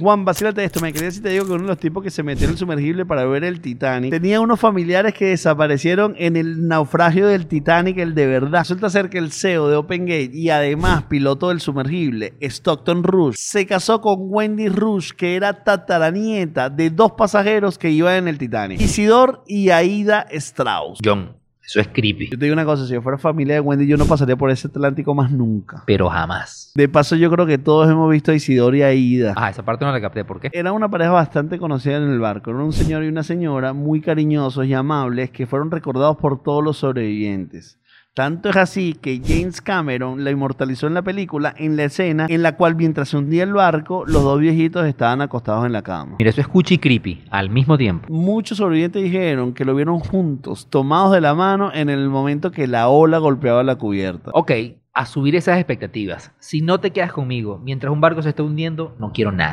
Juan, vacílate esto. Me quería si te digo que uno de los tipos que se metió en el sumergible para ver el Titanic tenía unos familiares que desaparecieron en el naufragio del Titanic, el de verdad. Resulta ser que el CEO de OpenGate y además piloto del sumergible, Stockton Rush, se casó con Wendy Rush, que era tataranieta de dos pasajeros que iban en el Titanic: Isidor y Aida Strauss. John, eso es creepy. Yo te digo una cosa: si yo fuera familia de Wendy, yo no pasaría por ese Atlántico más nunca. Pero jamás. De paso, yo creo que todos hemos visto a Isidor y Aida. Ah, esa parte no la capté. ¿Por qué? Era una pareja bastante conocida en el barco. Era un señor y una señora muy cariñosos y amables que fueron recordados por todos los sobrevivientes. Tanto es así que James Cameron la inmortalizó en la película en la escena en la cual mientras se hundía el barco, los dos viejitos estaban acostados en la cama. Mira, eso es cuchi y creepy al mismo tiempo. Muchos sobrevivientes dijeron que lo vieron juntos, tomados de la mano en el momento que la ola golpeaba la cubierta. Ok, a subir esas expectativas. Si no te quedas conmigo mientras un barco se está hundiendo, no quiero nada.